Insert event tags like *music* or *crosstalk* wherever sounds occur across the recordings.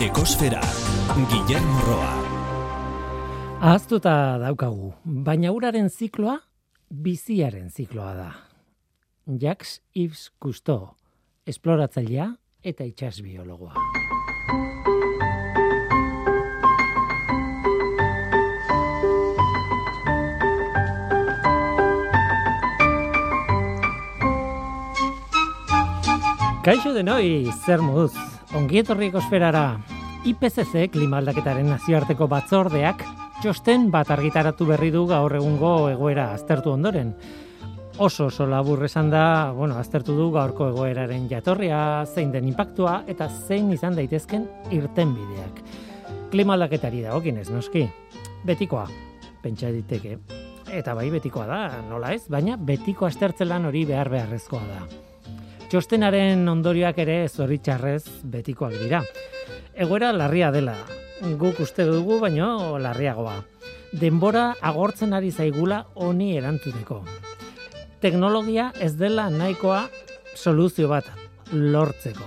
Ekosfera, Guillermo Roa. Ahaztuta daukagu, baina uraren zikloa biziaren zikloa da. Jacques Yves Cousteau, esploratzailea eta itsas biologoa. Kaixo denoi, zer moduz, ongietorri ekosferara, IPCC klimaldaketaren nazioarteko batzordeak txosten bat argitaratu berri du gaur egungo egoera aztertu ondoren. Oso oso labur esan da, bueno, aztertu du gaurko egoeraren jatorria, zein den impactua eta zein izan daitezken irtenbideak. Klimaldaketari da, okin ez, noski. Betikoa, pentsa diteke. Eta bai betikoa da, nola ez, baina betiko aztertzelan hori behar beharrezkoa da. Txostenaren ondorioak ere zoritxarrez betikoak dira. Egoera larria dela, guk uste dugu baino larriagoa. Denbora agortzen ari zaigula honi erantzuteko. Teknologia ez dela nahikoa soluzio bat lortzeko.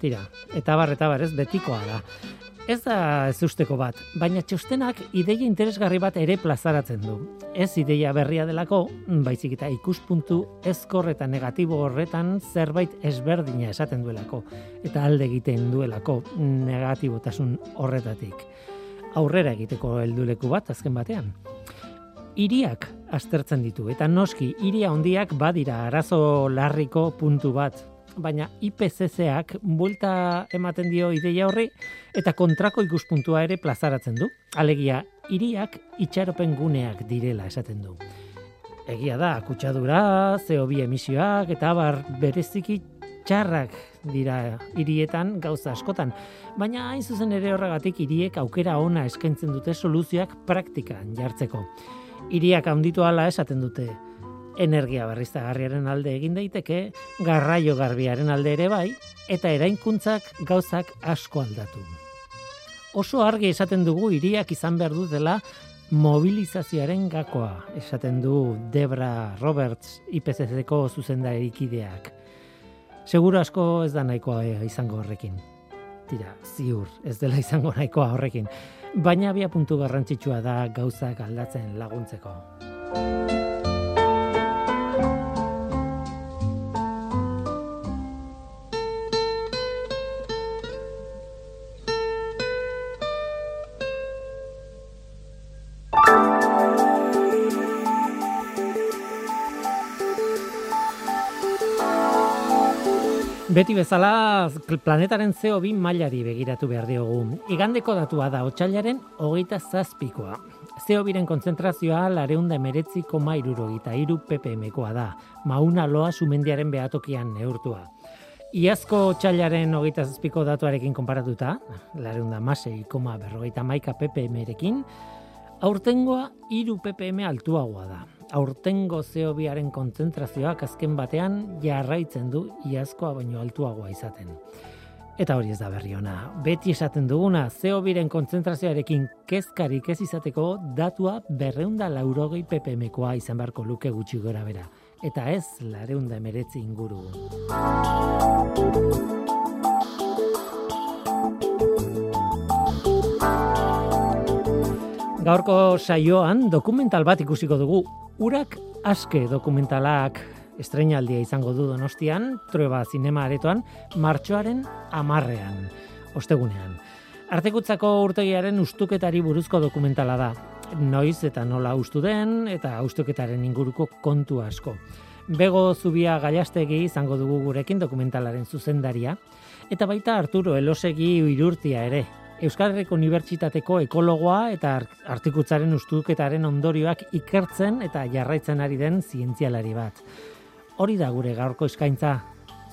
Tira, eta bar, eta bar, ez betikoa da. Ez da ez usteko bat, baina txostenak ideia interesgarri bat ere plazaratzen du. Ez ideia berria delako, baizik eta ikuspuntu ezkor eta negatibo horretan zerbait ezberdina esaten duelako, eta alde egiten duelako negatibotasun horretatik. Aurrera egiteko helduleku bat azken batean. Hiriak aztertzen ditu, eta noski, hiria hondiak badira arazo larriko puntu bat baina IPCC-ak bulta ematen dio ideia horri eta kontrako ikuspuntua ere plazaratzen du. Alegia, hiriak itxaropen guneak direla esaten du. Egia da, kutsadura, CO2 emisioak eta bar bereziki txarrak dira hirietan gauza askotan, baina hain zuzen ere horregatik hiriek aukera ona eskaintzen dute soluzioak praktikan jartzeko. Hiriak handitu ala esaten dute, energia berriztagarriaren alde egin daiteke, garraio garbiaren alde ere bai, eta erainkuntzak gauzak asko aldatu. Oso argi esaten dugu hiriak izan behar du dela mobilizazioaren gakoa, esaten du Debra Roberts IPCC-ko zuzenda erikideak. Seguro asko ez da nahikoa izango horrekin. Tira, ziur, ez dela izango nahikoa horrekin. Baina bia puntu garrantzitsua da gauzak aldatzen laguntzeko. Beti bezala planetaren CO2 mailari begiratu behar diogu. Igandeko datua da otxailaren hogeita zazpikoa. CO2ren konzentrazioa lareunda emeretzi koma irurogita iru ppmkoa da. Mauna loa sumendiaren behatokian neurtua. Iazko otxailaren hogeita zazpiko datuarekin konparatuta, lareunda masei koma berrogeita maika ppm-erekin, aurtengoa iru ppm altuagoa da aurtengo zeobiaren kontzentrazioak azken batean jarraitzen du iazkoa baino altuagoa izaten. Eta hori ez da berri ona. Beti esaten duguna, zeobiren kontzentrazioarekin kezkarik ez izateko datua berreunda laurogei ppmkoa izan beharko luke gutxi gora bera. Eta ez lareunda emeretzi inguru. Gaurko saioan dokumental bat ikusiko dugu Urak aske dokumentalak estreinaldia izango du donostian, trueba zinema aretoan, martxoaren amarrean, ostegunean. Artekutzako urtegiaren ustuketari buruzko dokumentala da. Noiz eta nola ustu den eta ustuketaren inguruko kontu asko. Bego zubia gailastegi izango dugu gurekin dokumentalaren zuzendaria, eta baita Arturo Elosegi irurtia ere, Euskal Herriko Unibertsitateko ekologoa eta artikutzaren ustuketaren ondorioak ikertzen eta jarraitzen ari den zientzialari bat. Hori da gure gaurko eskaintza.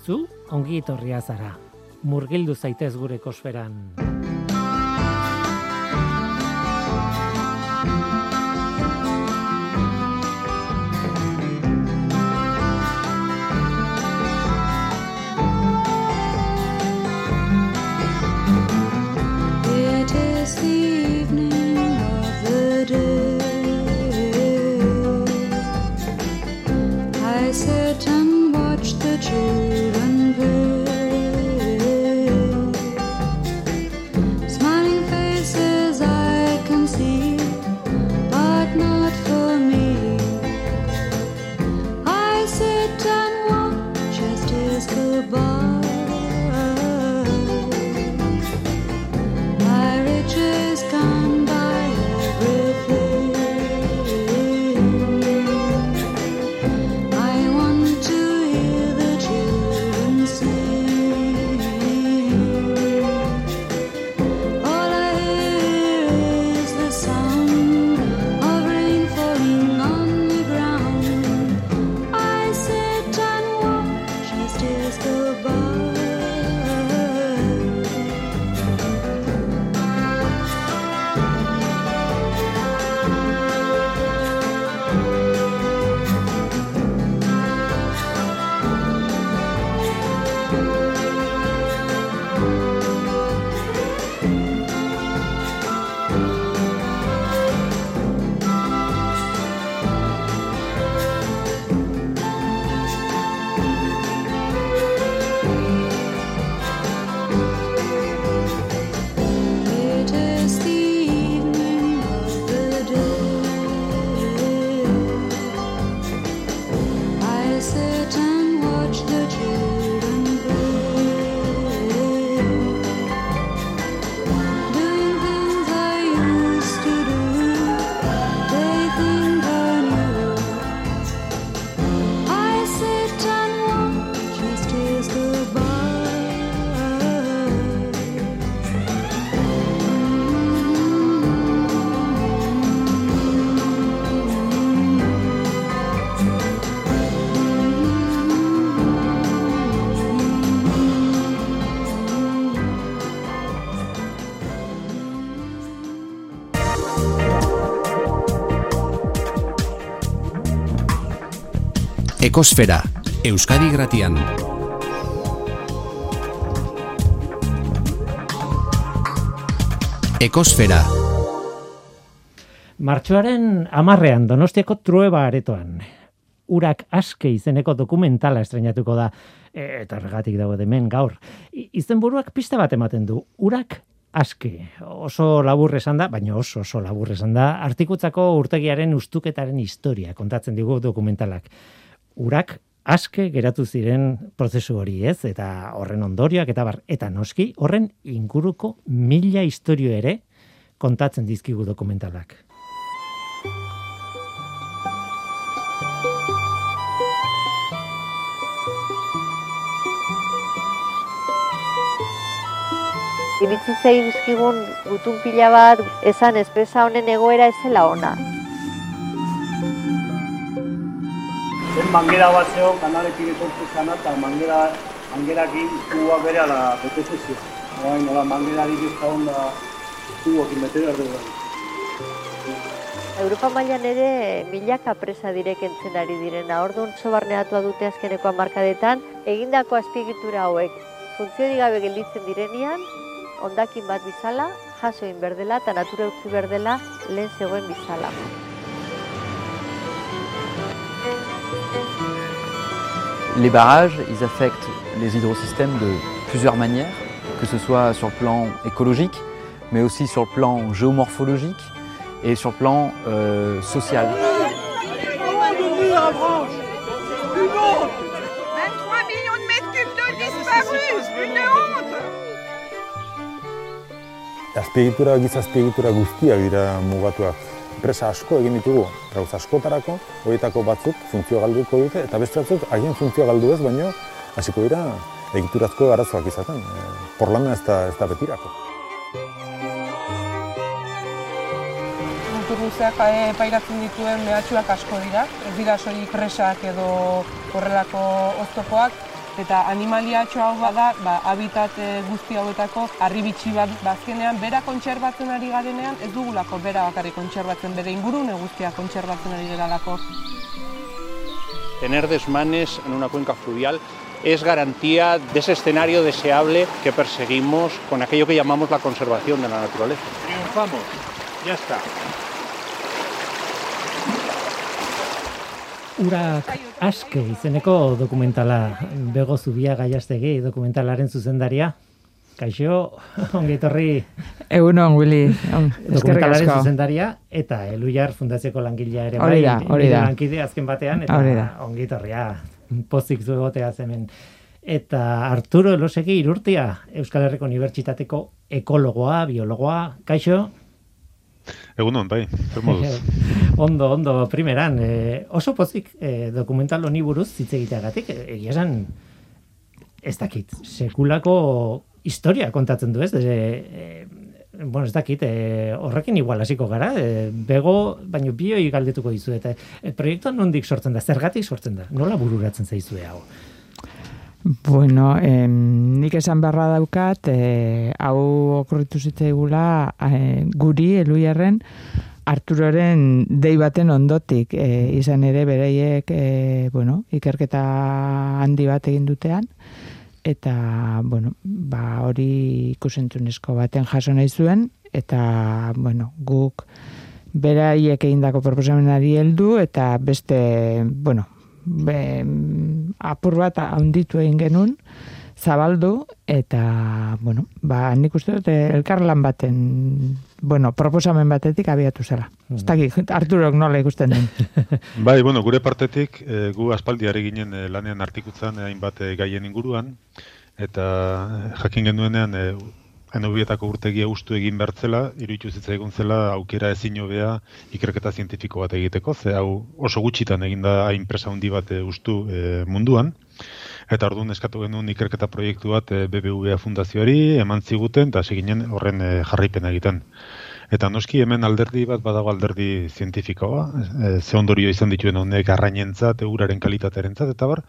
Zu ongi etorria zara. Murgildu zaitez gure kosferan. true. Ekosfera, Euskadi Gratian. Ekosfera. Martxoaren amarrean Donostiako trueba aretoan. Urak aske izeneko dokumentala estrenatuko da. E, eta regatik dago demen gaur. Izenburuak pista bat ematen du. Urak aske. Oso labur esan da, baina oso oso labur esan da. Artikutzako urtegiaren ustuketaren historia kontatzen digu dokumentalak urak aske geratu ziren prozesu hori, ez? Eta horren ondorioak eta bar eta noski horren inguruko mila istorio ere kontatzen dizkigu dokumentalak. Iritzitza dizkigun gutun pila bat, esan espesa honen egoera ezela ona. Zen mangera bat zeon, kanaletik etortu zana, eta mangera, mangerakin kuba bere ala bete zezio. Oain, nola, mangera ez da onda kubokin bete behar dugu. Europa mailan ere milaka presa direk entzen ari direna. Orduan sobarneatua dute azkeneko markadetan, egindako azpiegitura hauek funtzio digabe gelditzen direnean, ondakin bat bizala, jasoin berdela eta natura utzi berdela lehen zegoen bizala. Les barrages, ils affectent les hydrosystèmes de plusieurs manières, que ce soit sur le plan écologique, mais aussi sur le plan géomorphologique et sur le plan euh, social. 23 millions de mètres cubes d'eau disparus! Une honte! Azpiegitura gizazpiegitura guztiak dira mugatuak enpresa asko egin ditugu, gauz askotarako, horietako batzuk funtzio galduko dute, eta beste batzuk agian funtzio galdu ez, baino hasiko dira egiturazko arazoak izaten. E, porlana ez da, ez da betirako. Kulturguzeak e, pairatzen dituen mehatxuak asko dira, ez dira soilik presak edo horrelako oztopoak, eta animaliatxo hau bada, ba, habitat eh, guzti hauetako arribitsi bat bazkenean, bera kontserbatzen ari garenean, ez dugulako bera bakarrik kontserbatzen, bere ingurune guztia kontserbatzen ari geralako. Tener desmanes en una cuenca fluvial es garantía de ese escenario deseable que perseguimos con aquello que llamamos la conservación de la naturaleza. Triunfamos, ya está. Urak aske izeneko dokumentala bego zubia gaiastegi dokumentalaren zuzendaria. Kaixo, ongi etorri. Egun on, Willy. Dokumentalaren zuzendaria eta Eluiar Fundazioko langilea ere bai. Hori da, Lankide azken batean eta ongi etorria. Pozik zu egotea hemen. Eta Arturo Elosegi irurtia Euskal Herriko Unibertsitateko ekologoa, biologoa. Kaixo. Egun bai, *laughs* ondo, ondo, primeran, e, oso pozik e, dokumental honi buruz hitz egiteagatik, eh, egia esan, ez dakit, sekulako historia kontatzen du ez, de, e, bueno, ez dakit, e, horrekin igual hasiko gara, e, bego, baino bioi galdetuko dizu, eta e, proiektuan nondik sortzen da, zergatik sortzen da, nola bururatzen zaizue hau? Bueno, eh, nik esan beharra daukat, eh, hau okurritu zitzaigula eh, guri, eluiarren, Arturoren dei baten ondotik, eh, izan ere bereiek, eh, bueno, ikerketa handi bat egin dutean, eta, bueno, ba, hori ikusentunezko baten jaso nahi zuen, eta, bueno, guk beraiek egindako proposamenari heldu eta beste, bueno, be, apur bat handitu egin genuen, zabaldu eta bueno, ba nik uste dut eh, elkarlan baten bueno, proposamen batetik abiatu zela. Mm. Ez dakit, *laughs* Arturok nola ikusten den. *laughs* bai, bueno, gure partetik e, gu aspaldiare ginen e, lanean artikutzan hainbat e, gaien inguruan eta jakin genuenean e, Enobietako urtegia ustu egin bertzela, iruditu egun zela aukera ezin hobea ikerketa zientifiko bat egiteko, ze hau oso gutxitan eginda hain handi bat ustu munduan. Eta orduan eskatu genuen ikerketa proiektu bat e, BBVA fundazioari eman ziguten eta seginen horren e, jarripen egiten. Eta noski hemen alderdi bat badago alderdi zientifikoa, e, ze ondorio izan dituen honek arrainentzat, euraren kalitatearentzat eta bar,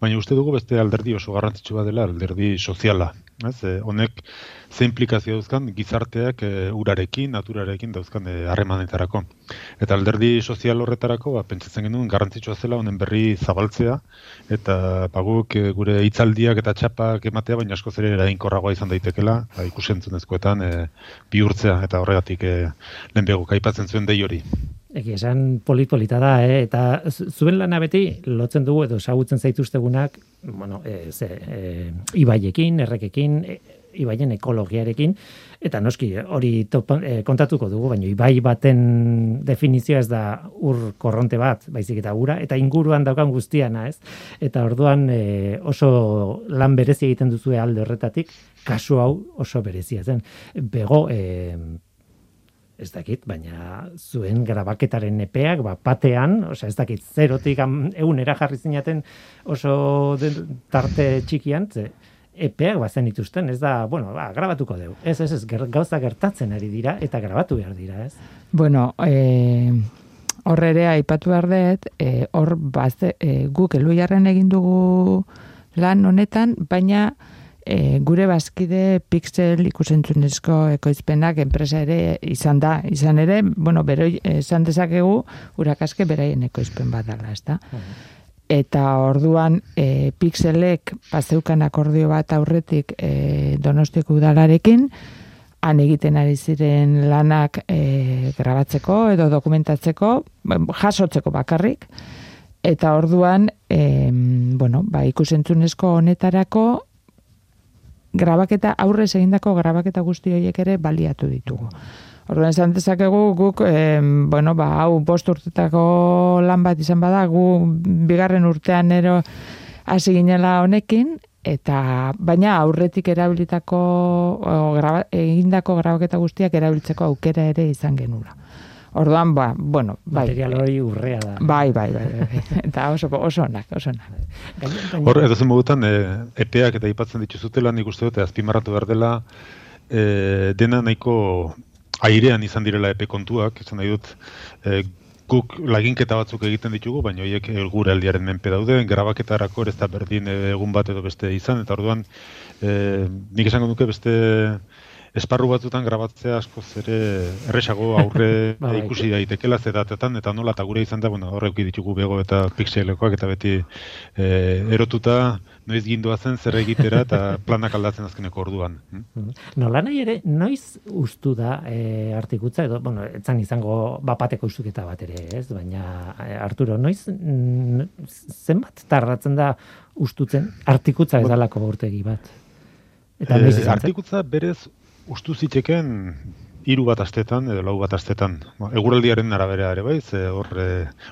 baina uste dugu beste alderdi oso garrantzitsua dela alderdi soziala. Ez, e, honek ze implikazio dauzkan gizarteak e, urarekin, naturarekin dauzkan e, harremanetarako. Eta alderdi sozial horretarako, ba, pentsatzen genuen garrantzitsua zela honen berri zabaltzea, eta baguk e, gure hitzaldiak eta txapak ematea, baina asko zere erainkorragoa izan daitekela, ba, ikusentzunezkoetan e, bihurtzea, eta horregatik e, lehenbego kaipatzen zuen dei hori. Eki esan polit-polita da, eh? eta zuen lana beti lotzen dugu edo esagutzen zaituztegunak, bueno, e, ze, e, ibaiekin, errekekin, e, ibaien ekologiarekin, eta noski hori e, kontatuko dugu, baina ibai baten definizioa ez da ur korronte bat, baizik eta ura, eta inguruan daukan guztiana, ez? Eta orduan e, oso lan berezi egiten duzu alde horretatik, kasu hau oso berezia zen. Bego, e, ez dakit, baina zuen grabaketaren epeak, ba, patean, osea, ez dakit, zerotik egunera jarri zinaten oso tarte txikian, ze, epeak bazen ituzten, ez da, bueno, ba, grabatuko dugu. Ez, ez, ez, gauza gertatzen ari dira, eta grabatu behar dira, ez? Bueno, e, horre ere, aipatu behar dut, e, hor, bazte, e, guk eluiarren egin dugu lan honetan, baina, e, gure bazkide pixel ikusentzunezko ekoizpenak enpresa ere izan da. Izan ere, bueno, bero, esan dezakegu, urakaske beraien ekoizpen bat dala, ez da? Eta orduan e, pixelek bazeukan akordio bat aurretik e, donostiko udalarekin, han egiten ari ziren lanak e, grabatzeko edo dokumentatzeko, jasotzeko bakarrik, eta orduan, e, bueno, ba, ikusentzunezko honetarako grabaketa aurrez egindako grabaketa guzti horiek ere baliatu ditugu. Orduan esan dezakegu guk e, bueno, ba, hau bost urtetako lan bat izan bada, gu bigarren urtean ero hasi ginela honekin, eta baina aurretik erabilitako graba, egindako grabaketa guztiak erabiltzeko aukera ere izan genula. Orduan, ba, bueno, bai. Material hori urrea da. Bai, bai, bai. bai. *laughs* eta oso, oso onak, oso onak. Hor, edo zen modutan, e, epeak eta ipatzen dituzutela, nik uste dute, azpimarratu behar dela, e, dena nahiko airean izan direla epe kontuak, izan nahi dut, e, guk laginketa batzuk egiten ditugu, baina horiek gure aldiaren menpe daude, grabaketarako ez da berdin egun bat edo beste izan, eta orduan, e, nik esango duke beste esparru batzutan grabatzea asko zere erresago *laughs* aurre ba, ikusi daitekela zeratetan eta nola eta gure izan da bueno horrek ditugu bego eta pixelekoak eta beti e, erotuta noiz gindua zen zer egitera eta *laughs* planak aldatzen azkeneko orduan. Hm? Nola nahi ere, noiz ustu da e, artikutza, edo, bueno, etzan izango bapateko ustuketa bat ere, ez? Baina, e, Arturo, noiz zenbat tardatzen da ustutzen artikutza edalako urtegi bat? Eta e, artikutza berez ustu ziteken hiru bat astetan edo lau bat astetan. Ba, eguraldiaren arabera ere bai, ze horre,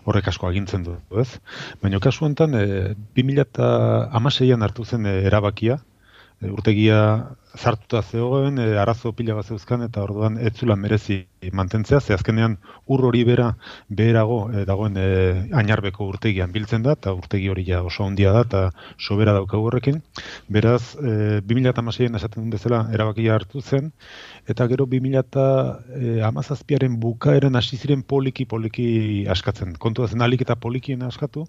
horrek asko agintzen du, ez? Baina kasu honetan, e, 2016an hartu zen e, erabakia, urtegia zartuta zegoen, e, arazo pila bat zeuzkan, eta orduan ez zula merezi mantentzea, ze azkenean ur hori bera beherago e, dagoen e, ainarbeko urtegian biltzen da, eta urtegi hori ja oso handia da, eta sobera daukagu horrekin. Beraz, e, 2016an esaten duen bezala erabakia hartu zen, eta gero 2017aren bukaeran hasi ziren poliki poliki askatzen. Kontu da zen alik eta polikien askatu,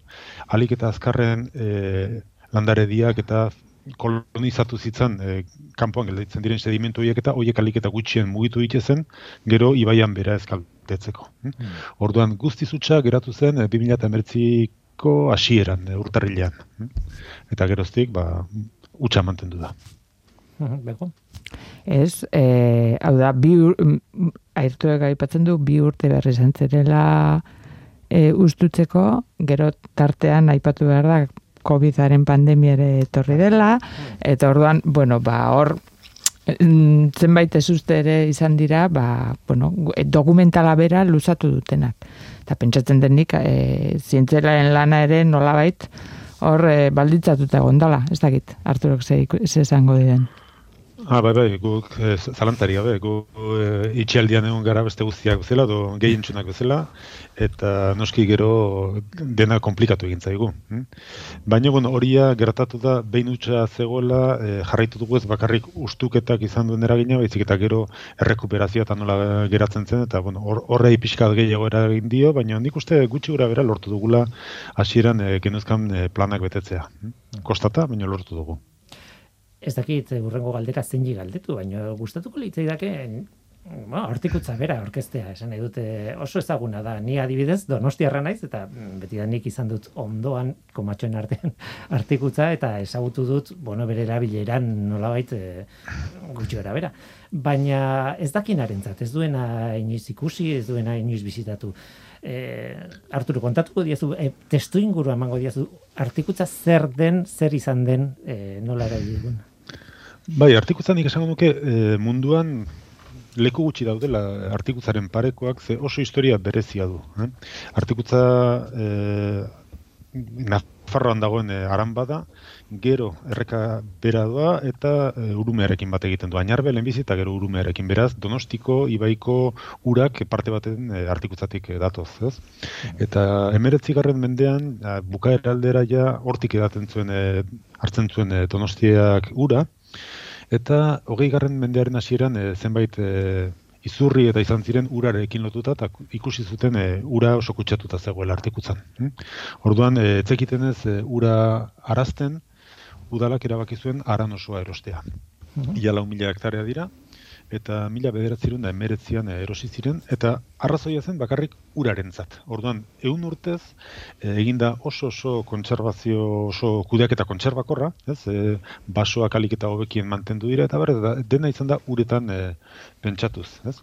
alik eta azkarren e, landare eta kolonizatu zitzan e, kanpoan gelditzen diren sedimentu horiek eta horiek alik eta gutxien mugitu zen, gero ibaian bera eskaltetzeko. Hmm? Orduan guzti zutsa geratu zen e, 2019ko hasieran e, urtarrilean. Hmm? Eta geroztik, ba, utxa mantendu da. Beko? Ez, e, hau da, bi ur, airtuek aipatzen du, bi urte berri zentzerela e, ustutzeko, gero tartean aipatu behar da, COVID-aren pandemiare etorri dela, eta orduan, bueno, ba, hor, mm, zenbait ez uste ere izan dira, ba, bueno, dokumentala bera luzatu dutenak. Eta pentsatzen denik, e, zientzelaren lana ere nolabait, hor e, balditzatuta gondala, ez dakit, Arturok ze, ze esango diren. Ah, bai, bai, guk e, zalantari gabe, guk e, itxialdian egon gara beste guztiak bezala, do gehientsunak bezala, eta noski gero dena komplikatu egin zaigu. Hm? Baina, bueno, horia gertatu da, behin utxa zegoela, e, jarraitu dugu ez bakarrik ustuketak izan duen eragina, baizik eta gero errekuperazioa eta nola geratzen zen, eta bueno, horrei pixkat gehiago eragin dio, baina nik uste gutxi gura bera lortu dugula hasieran e, genuzkan e, planak betetzea. Hm? Kostata, baina lortu dugu ez dakit burrengo galdera zein galdetu, baina gustatuko litzaidake Ba, artikutza bera orkestea, esan nahi dute oso ezaguna da. Ni adibidez Donostiarra naiz eta mm, beti da nik izan dut ondoan komatxoen artean *laughs* artikutza eta ezagutu dut, bueno, bere erabileran nolabait e, gutxi bera. Baina ez dakinarentzat, ez duena inoiz ikusi, ez duena inoiz bizitatu. E, Arturo, kontatuko diazu, e, testu inguru emango diazu, artikutza zer den, zer izan den, e, nola erabilgun? Bai, artikutzan nik esango nuke e, munduan leku gutxi daudela artikutzaren parekoak ze oso historia berezia du. Eh? Artikutza e, Nafarroan dagoen e, aran bada, gero erreka bera doa eta e, urumearekin bat egiten du. Ainarbe lehenbizi eta gero urumearekin beraz, donostiko, ibaiko urak parte baten e, artikutzatik datoz. Ez? Eta emeretzi garren mendean, bukaer aldera ja hortik edaten zuen, e, hartzen zuen e, donostiak ura, Eta hogei garren mendearen hasieran e, zenbait e, izurri eta izan ziren urarekin lotuta eta ikusi zuten e, ura oso kutsatuta zegoela artikutzan. Hm? Orduan, e, etzekiten ez e, ura arazten, udalak erabaki zuen aran osoa erostea. Mhm. Ia lau mila hektarea dira, eta mila bederatzerun da emeretzian erosi ziren, eta arrazoia zen bakarrik urarentzat. Orduan, egun urtez, e, eginda oso oso kontserbazio, oso kudeak eta kontserbakorra, ez, e, basoak alik eta hobekien mantendu dira, eta berre, dena izan da uretan e, pentsatuz. Ez?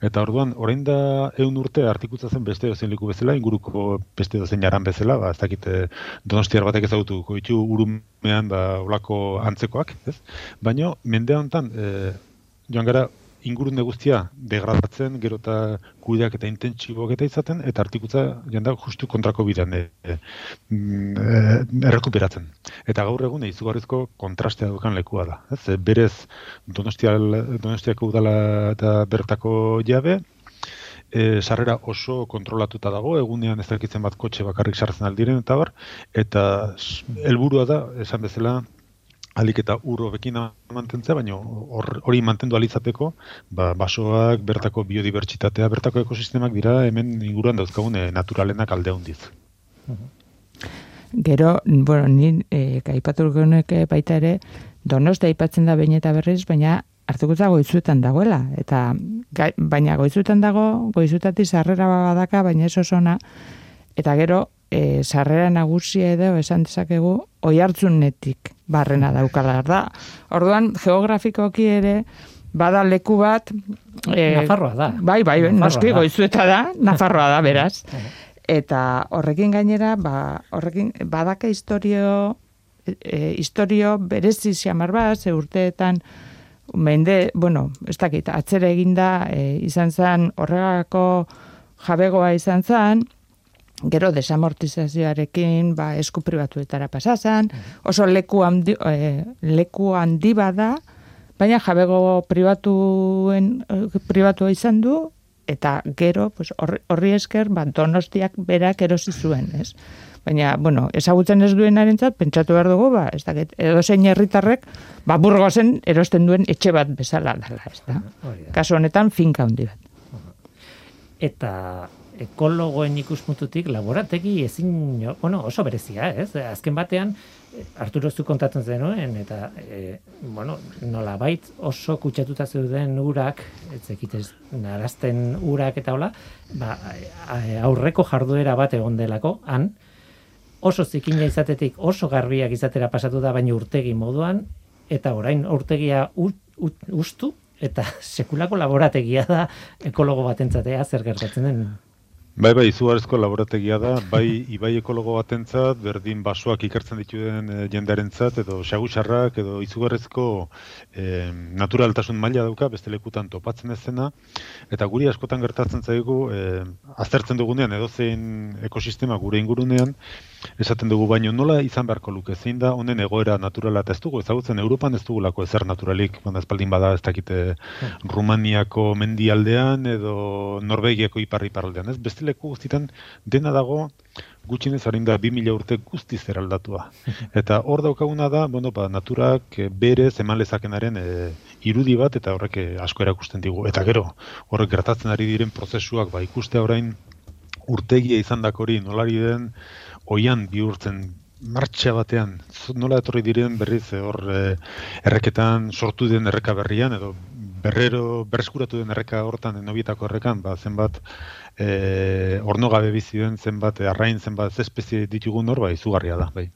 Eta orduan, orain da egun urte artikutza zen beste dozen liku bezala, inguruko beste dozen jaran bezala, ba, ez dakit e, donostiar batek ezagutu, koitu urumean ba, olako antzekoak, ez? Baina, mende honetan, e, joan gara ingurune guztia degradatzen, gero eta kudeak eta intentsibok eta izaten, eta artikutza janda justu kontrako bidean e, errekuperatzen. Eta gaur egun izugarrizko kontrastea dukan lekua da. Ez? Berez donostial, donostiako udala eta bertako jabe, e, sarrera oso kontrolatuta dago, egunean ez dakitzen bat kotxe bakarrik sartzen aldiren eta bar, eta helburua da, esan bezala, alik eta urro bekin mantentzea, baina hori mantendu alizateko, ba, basoak, bertako biodibertsitatea, bertako ekosistemak dira hemen inguruan dauzkagun e, naturalenak alde hondiz. Gero, bueno, ni e, kaipatu baita ere, donosti aipatzen da bain eta berriz, baina hartukutza goizuetan dagoela. Eta, baina goizuetan dago, goizutati sarrera badaka, baina ez osona, eta gero, e, sarrera nagusia edo esan dezakegu oi hartzunetik barrena daukala da. Orduan geografikoki ere bada leku bat e, Nafarroa da. Bai, bai, noski goizueta da, Nafarroa da beraz. *laughs* Eta horrekin gainera, ba, horrekin badaka historio e, historio berezi xamar bat, ze urteetan mende, bueno, ez dakit, atzere eginda e, izan zen horregako jabegoa izan zen, gero desamortizazioarekin ba, esku pribatuetara pasazan, oso leku handi, e, leku handi bada, baina jabego pribatuen, e, pribatua izan du, eta gero pues, horri esker ba, donostiak berak erosi zuen, ez? Baina, bueno, ezagutzen ez duen arentzat, pentsatu behar dugu, ba, ez dakit, edo zein herritarrek, ba, burgozen erosten duen etxe bat bezala dela, ez da? Kasu honetan, finka handi bat. Eta ekologoen ikuspuntutik laborategi ezin, bueno, oso berezia, ez? Azken batean, Arturo zu kontatzen zenuen, eta, e, bueno, nola bait oso kutsatuta zeuden urak, ez ekitez, narazten urak eta hola, ba, aurreko jarduera bat egon delako, han, oso zikina izatetik, oso garbiak izatera pasatu da, baina urtegi moduan, eta orain urtegia ustu, eta *laughs* sekulako laborategia da ekologo batentzatea zer gertatzen den Bai, bai, izugarrizko laborategia da, bai, ibai ekologo batentzat, berdin basoak ikertzen dituen e, jendearentzat, edo xagutxarrak, edo izugarrizko e, naturaltasun maila dauka, beste lekutan topatzen ez zena, eta guri askotan gertatzen zaigu, e, aztertzen dugunean, edo zein ekosistema gure ingurunean, esaten dugu baino nola izan beharko luke, zein da honen egoera naturala, eta ez dugu ezagutzen Europan ez dugulako ezer naturalik, banda espaldin bada ez dakite hmm. Rumaniako mendialdean, edo Norvegiako ipar-iparaldean, ez? Beste leku guztitan dena dago gutxinez harin da 2000 urte guztiz eraldatua. *laughs* Eta hor daukaguna da, bueno, ba, naturak e, berez eman lezakenaren e, irudi bat eta horrek e, asko erakusten digu. Eta gero, horrek gertatzen ari diren prozesuak, ba, ikuste orain urtegia izan dakori nolari den oian bihurtzen martxa batean, nola etorri diren berriz hor erreketan sortu den erreka berrian, edo berrero berreskuratu den erreka hortan, nobietako errekan, ba, zenbat e, orno gabe bizi den zenbat arrain zenbat espezie ditugun hor bai izugarria da bai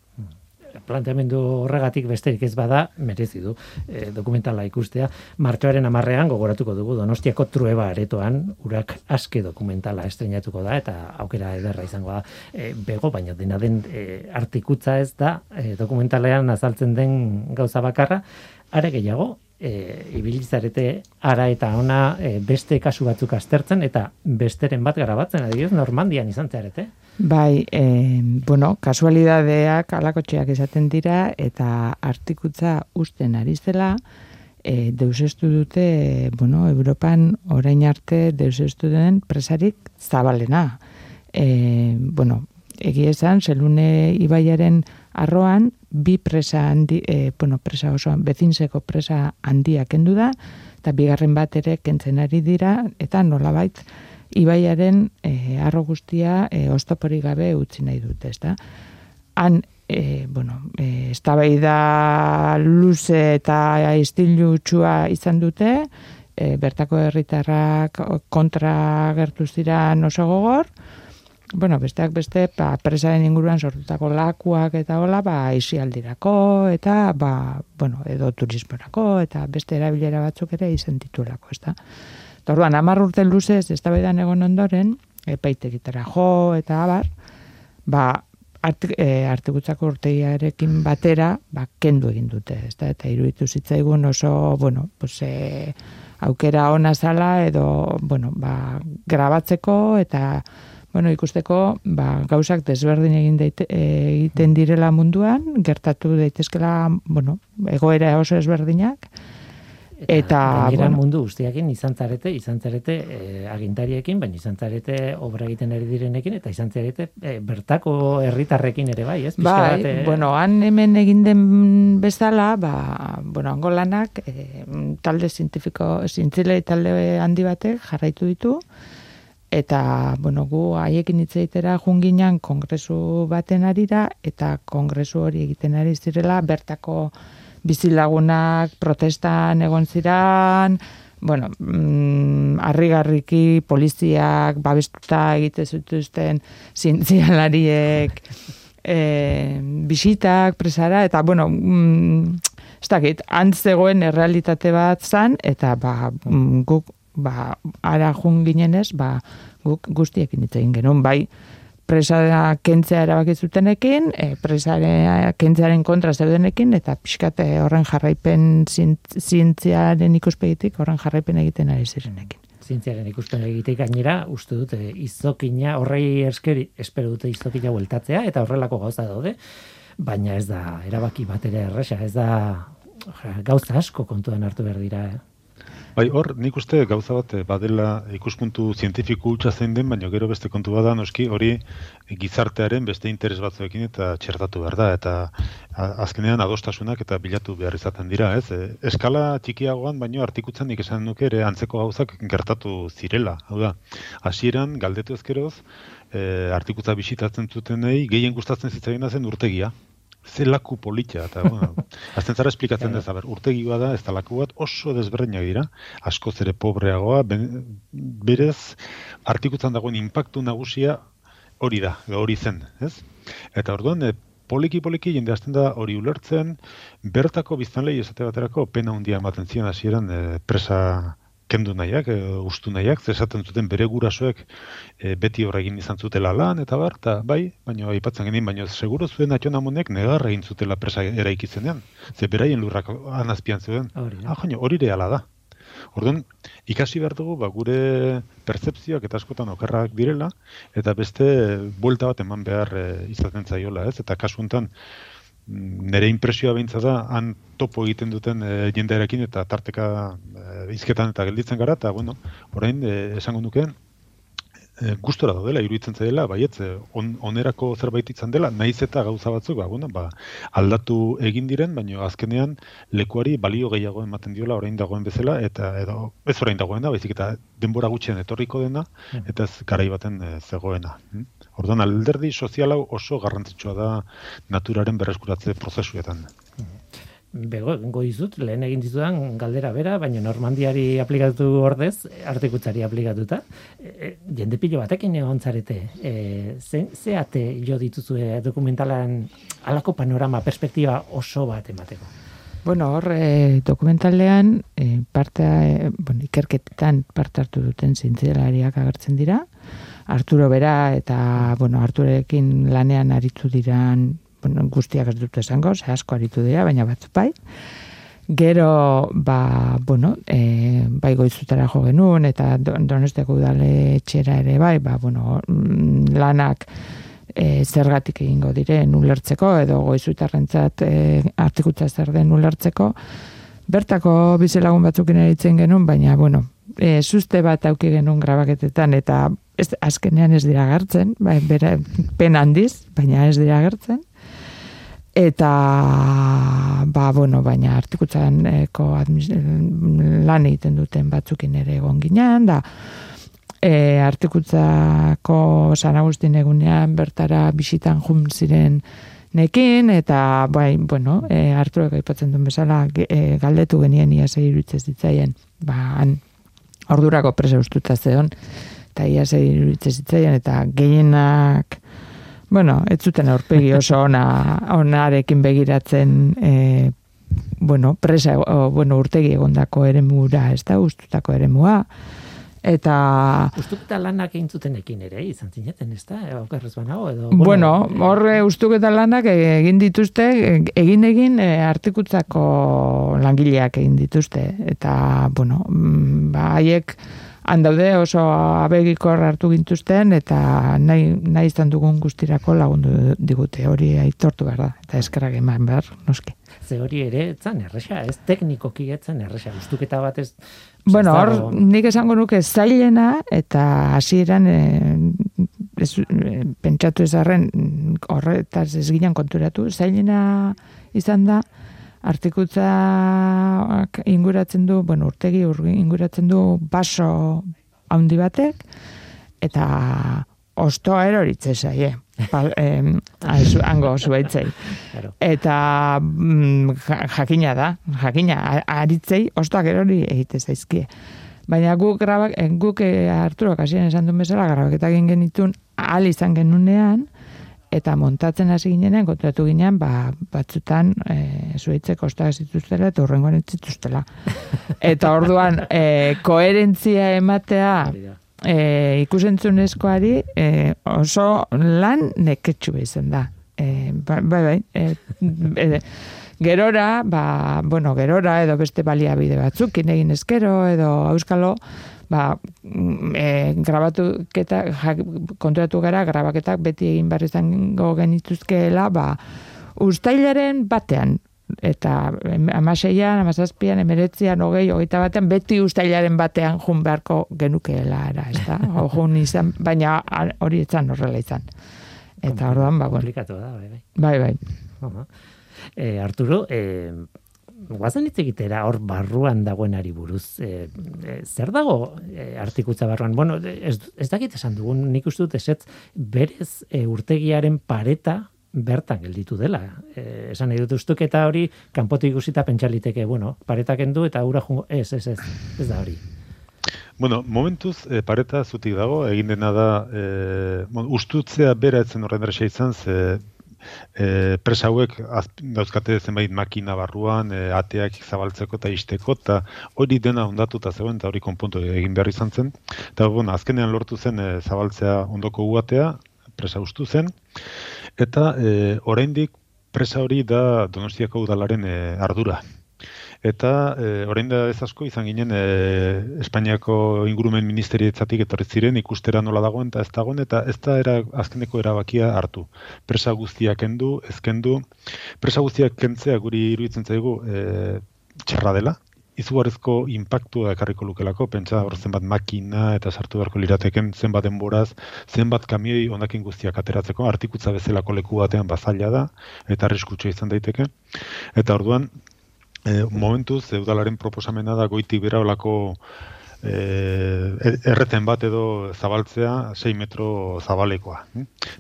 planteamendu horregatik besterik ez bada merezi du e, dokumentala ikustea. Martxoaren amarrean gogoratuko dugu Donostiako trueba aretoan urak aske dokumentala estrenatuko da eta aukera ederra izango da. E, bego baina dena den e, artikutza ez da e, dokumentalean azaltzen den gauza bakarra. Are gehiago e, ibilizarete ara eta ona e, beste kasu batzuk aztertzen eta besteren bat garabatzen adibidez Normandian izan zarete. Bai, e, bueno, kasualidadeak alakotxeak izaten dira eta artikutza usten ari zela e, deusestu dute, bueno, Europan orain arte deusestu den presarik zabalena. E, bueno, egia esan, zelune ibaiaren arroan, bi presa handi, e, bueno, presa oso, bezinseko presa handia kendu da, eta bigarren bat ere kentzen ari dira, eta nolabait, ibaiaren e, arro guztia e, oztopori gabe utzi nahi dute, ezta? Han, e, bueno, e, da luze eta istilu txua izan dute, e, bertako herritarrak kontra gertu ziran oso gogor, bueno, besteak beste, ba, presaren inguruan sortutako lakuak eta hola, ba, isialdirako, eta, ba, bueno, edo turismorako, eta beste erabilera batzuk ere izan titulako, ez da. Orduan, amar urte luzez, ez egon ondoren, epaitekitara jo, eta abar, ba, artik, e, urteiarekin batera, ba, kendu egin dute, ez da, eta iruditu zitzaigun oso, bueno, pues, e, aukera ona zala, edo, bueno, ba, grabatzeko, eta, bueno, ikusteko ba, gauzak desberdin egin daite, egiten direla munduan, gertatu daitezkela, bueno, egoera oso ezberdinak, eta, eta mundu guztiakin izan zarete, izan zarete e, agintariekin, baina izan zarete obra egiten eri direnekin, eta izan zarete e, bertako herritarrekin ere bai, ez? Bai, e... bueno, han hemen egin den bezala, ba, bueno, angolanak, e, talde zientifiko, zintzile talde handi batek jarraitu ditu, eta bueno, gu haiekin hitz egitera junginan kongresu baten arira eta kongresu hori egiten ari zirela bertako bizilagunak protestan egon ziran, bueno, mm, arrigarriki poliziak babestuta egite zituzten zintzialariek e, bisitak presara, eta bueno, mm, ez dakit, antzegoen errealitate bat zan, eta ba, guk ba, ara jun ginenez, ba, guk guztiekin hitz egin genuen, bai, presa kentzea erabaki zutenekin, e, presarea kentzearen kontra zeudenekin, eta pixkate horren jarraipen zientziaren ikuspegitik horren jarraipen egiten ari zirenekin. Zientziaren ikusten egitek gainera, uste dute izokina, horrei eskeri, espero dute izokina bueltatzea, eta horrelako gauza daude, baina ez da, erabaki bat ere erresa, ez da gauza asko kontuan hartu behar dira, eh? Bai, hor, nik uste gauza bat eh, badela ikuspuntu zientifiku hutsa zein den, baina gero beste kontu bada noski hori gizartearen beste interes batzuekin eta txertatu behar da, eta azkenean adostasunak eta bilatu behar izaten dira, ez? E, eskala txikiagoan, baino artikutzen nik esan nuke ere antzeko gauzak gertatu zirela, hau da, hasieran galdetu ezkeroz, e, artikutza bisitatzen zutenei gehien gustatzen zitzaien zen urtegia, zelaku politxa, eta, bueno, *laughs* azten zara esplikatzen dez, aber, urtegi bada, ez talaku bat oso desberdinak dira, asko zere pobreagoa, berez, artikutzan dagoen impactu nagusia hori da, hori zen, ez? Eta orduan, e, poliki poliki jende hasten da hori ulertzen, bertako biztanlei esate baterako pena handia ematen ziren hasieran e, presa kendu nahiak, e, ustu nahiak, zesaten zuten bere gurasoek e, beti horregin izan zutela lan, eta bar, eta bai, baina aipatzen genien, baina seguro zuen atxon amonek negarra egin zutela presa eraikitzenean, ze beraien lurrak anazpian zuen. Ah, joan, hori reala da. Orduan, ikasi behar dugu, ba, gure percepzioak eta askotan okerrak direla, eta beste buelta bat eman behar e, izaten zaiola, ez? Eta kasu honetan, mm, nire impresioa behintza da, han topo egiten duten e, jendearekin eta tarteka e, izketan eta gelditzen gara, eta, bueno, orain, e, esango nukeen, e, gustora daudela, iruditzen zaidela, baietz, eh, on, onerako zerbait izan dela, naiz eta gauza batzuk, ba, bueno, ba, aldatu egin diren, baina azkenean lekuari balio gehiago ematen diola orain dagoen bezala, eta edo ez orain dagoena, baizik eta denbora gutxien etorriko dena, mm. eta ez garai baten e, zegoena. Hm? Orduan, alderdi sozial hau oso garrantzitsua da naturaren berreskuratze prozesuetan. Bego, goizut, lehen egin dizudan galdera bera, baina Normandiari aplikatu ordez, artikutzari aplikatuta, e, e, jende pilo batekin egon zarete, e, ze, ze ate jo dituzue dokumentalan alako panorama, perspektiba oso bat emateko? Bueno, hor, e, dokumentalean, e, parte, e, bueno, ikerketetan parte hartu duten zintzelariak agertzen dira, Arturo bera eta, bueno, Arturekin lanean aritu diran bueno, guztiak ez dut esango, ze asko aritu dira, baina bat bai. Gero, ba, bueno, e, bai goizutara jo genuen, eta donosteko udale txera ere bai, ba, bueno, mm, lanak e, zergatik egingo dire ulertzeko, edo goizutarrentzat e, artikutza zer den ulertzeko. Bertako bizelagun batzukin eritzen genuen, baina, bueno, e, suste bat auki genuen grabaketetan, eta ez, azkenean ez dira gertzen, bai, bera, pen handiz, baina ez dira gertzen eta ba, bueno, baina artikutzan eko lan egiten duten batzukin ere egon ginean, da e, artikutzako San Agustin egunean bertara bisitan jun ziren nekin, eta bai, bueno, e, Arturak aipatzen duen bezala e, galdetu genien ia irutzez ditzaien, ba, han, ordurako presa ustuta zeon, eta ia irutzez ditzaien, eta gehienak bueno, ez zuten aurpegi oso ona onarekin begiratzen e, bueno, presa o, bueno, urtegi egondako eremura, ez da, ustutako eremua. Eta... Ustuketa lanak egin zutenekin ere, izan zineten, ez da? Okerrez banago, edo... Bueno, horre ustuketa lanak egin dituzte, egin egin e, artikutzako langileak egin dituzte. Eta, bueno, mm, ba, haiek handaude oso abegikor hartu gintuzten eta nahi, nahi izan dugun guztirako lagundu digute. Hori aitortu behar da eta eskerrak eman behar noski. Ze hori ere etzan erresa, ez teknikoki etzan erresa, ustuketa bat ez... Bueno, hor, nik esango nuke zailena eta hasieran e, ez, e, pentsatu ezarren horretaz ez ginen konturatu, zailena izan da, artikutza inguratzen du, bueno, urtegi inguratzen du baso handi batek, eta ostoa eroritze zaie. Pa, eh, ango zuaitzei. Eta mm, jakina da, jakina, aritzei, ostoak erori egite zaizkie. Baina guk grabak, eh, guk eh, Arturoak hasien esan duen bezala, grabaketak egin genitun, ahal izan genunean, eta montatzen hasi ginenean kontratu ginean ba, batzutan e, zuaitzek ostak zituztela eta horrengoan zituztela. *laughs* Eta orduan e, koherentzia ematea e, ikusentzunezkoari e, oso lan neketxu izan da. E, bai, bai, e, e, gerora, ba, bueno, gerora edo beste baliabide batzuk, egin ezkero edo auskalo, ba, e, grabatu keta, konturatu gara, grabaketak beti egin behar izango genituzkeela, ba, ustailaren batean, eta amaseian, amazazpian, emeretzian, hogei, hogeita batean, beti ustailaren batean jun beharko genukeela, era, ez da? *laughs* jun izan, baina hori etzan horrela izan. Eta orduan, ba, bueno. da, bai, bai. Bai, bai. Uh -huh. eh, Arturo, eh, guazen hitz egitera hor barruan dagoenari buruz. E, e, zer dago e, artikutza barruan? Bueno, ez, ez dakit esan dugun, nik uste dut esetz, berez e, urtegiaren pareta bertan gelditu dela. E, esan nahi dut ustuketa hori, kanpotik ikusita pentsaliteke, bueno, paretak endu eta ura jungo, ez, ez, ez, ez da hori. Bueno, momentuz, e, pareta zutik dago, egin dena da, e, bueno, ustutzea bera etzen horren izan, ze e, presa hauek dauzkate zenbait makina barruan, e, ateak zabaltzeko eta isteko, eta hori dena ondatuta zegoen, eta hori konpontu egin behar izan zen. Eta bueno, azkenean lortu zen e, zabaltzea ondoko uatea, presa ustu zen, eta e, oraindik presa hori da Donostiako udalaren e, ardura. Eta e, orain da ez asko izan ginen e, Espainiako ingurumen ministerietzatik etorri ziren ikustera nola dagoen eta ez dagoen eta ez da era, azkeneko erabakia hartu. Presa guztiak kendu, ez kendu. Presa guztiak kentzea guri iruditzen zaigu e, txarra dela, izugarrizko impactua ekarriko lukelako, pentsa hor zenbat makina eta sartu beharko lirateken zenbat denboraz, zenbat kamioi ondakin guztiak ateratzeko, artikutza bezalako leku batean bazaila da, eta arriskutxo izan daiteke. Eta orduan, e, momentuz, eudalaren proposamena da goitik bera olako e, erreten bat edo zabaltzea 6 metro zabalekoa.